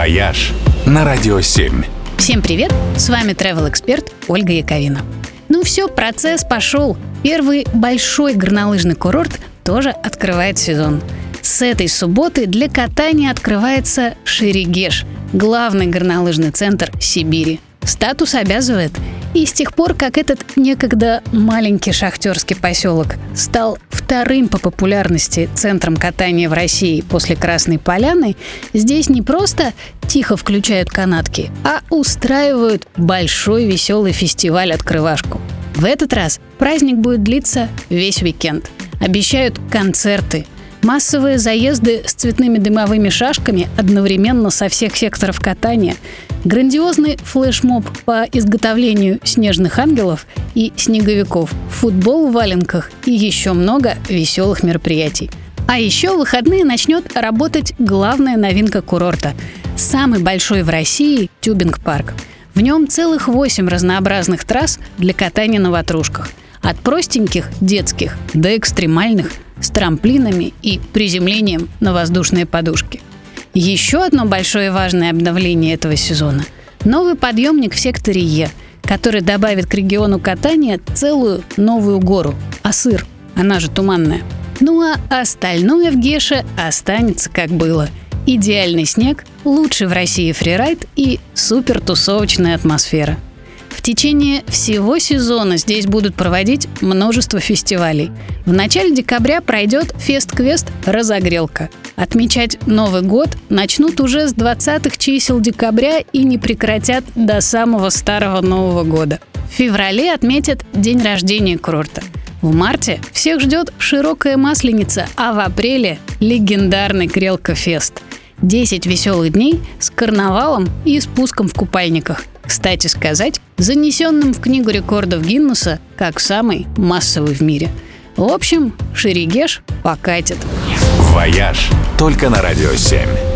«Вояж» на Радио 7. Всем привет! С вами travel эксперт Ольга Яковина. Ну все, процесс пошел. Первый большой горнолыжный курорт тоже открывает сезон. С этой субботы для катания открывается Шерегеш, главный горнолыжный центр Сибири. Статус обязывает – и с тех пор, как этот некогда маленький шахтерский поселок стал вторым по популярности центром катания в России после Красной Поляны, здесь не просто тихо включают канатки, а устраивают большой веселый фестиваль-открывашку. В этот раз праздник будет длиться весь уикенд. Обещают концерты, массовые заезды с цветными дымовыми шашками одновременно со всех секторов катания – Грандиозный флешмоб по изготовлению снежных ангелов и снеговиков, футбол в валенках и еще много веселых мероприятий. А еще в выходные начнет работать главная новинка курорта – самый большой в России тюбинг-парк. В нем целых восемь разнообразных трасс для катания на ватрушках. От простеньких, детских, до экстремальных, с трамплинами и приземлением на воздушные подушки – еще одно большое и важное обновление этого сезона – новый подъемник в секторе Е, который добавит к региону катания целую новую гору – Асыр, она же Туманная. Ну а остальное в Геше останется как было. Идеальный снег, лучший в России фрирайд и супер тусовочная атмосфера – в течение всего сезона здесь будут проводить множество фестивалей. В начале декабря пройдет фест-квест «Разогрелка». Отмечать Новый год начнут уже с 20-х чисел декабря и не прекратят до самого старого Нового года. В феврале отметят день рождения курорта. В марте всех ждет широкая масленица, а в апреле – легендарный Грелка-фест. 10 веселых дней с карнавалом и спуском в купальниках – кстати сказать, занесенным в Книгу рекордов Гиннесса как самый массовый в мире. В общем, Шерегеш покатит. «Вояж» только на «Радио 7».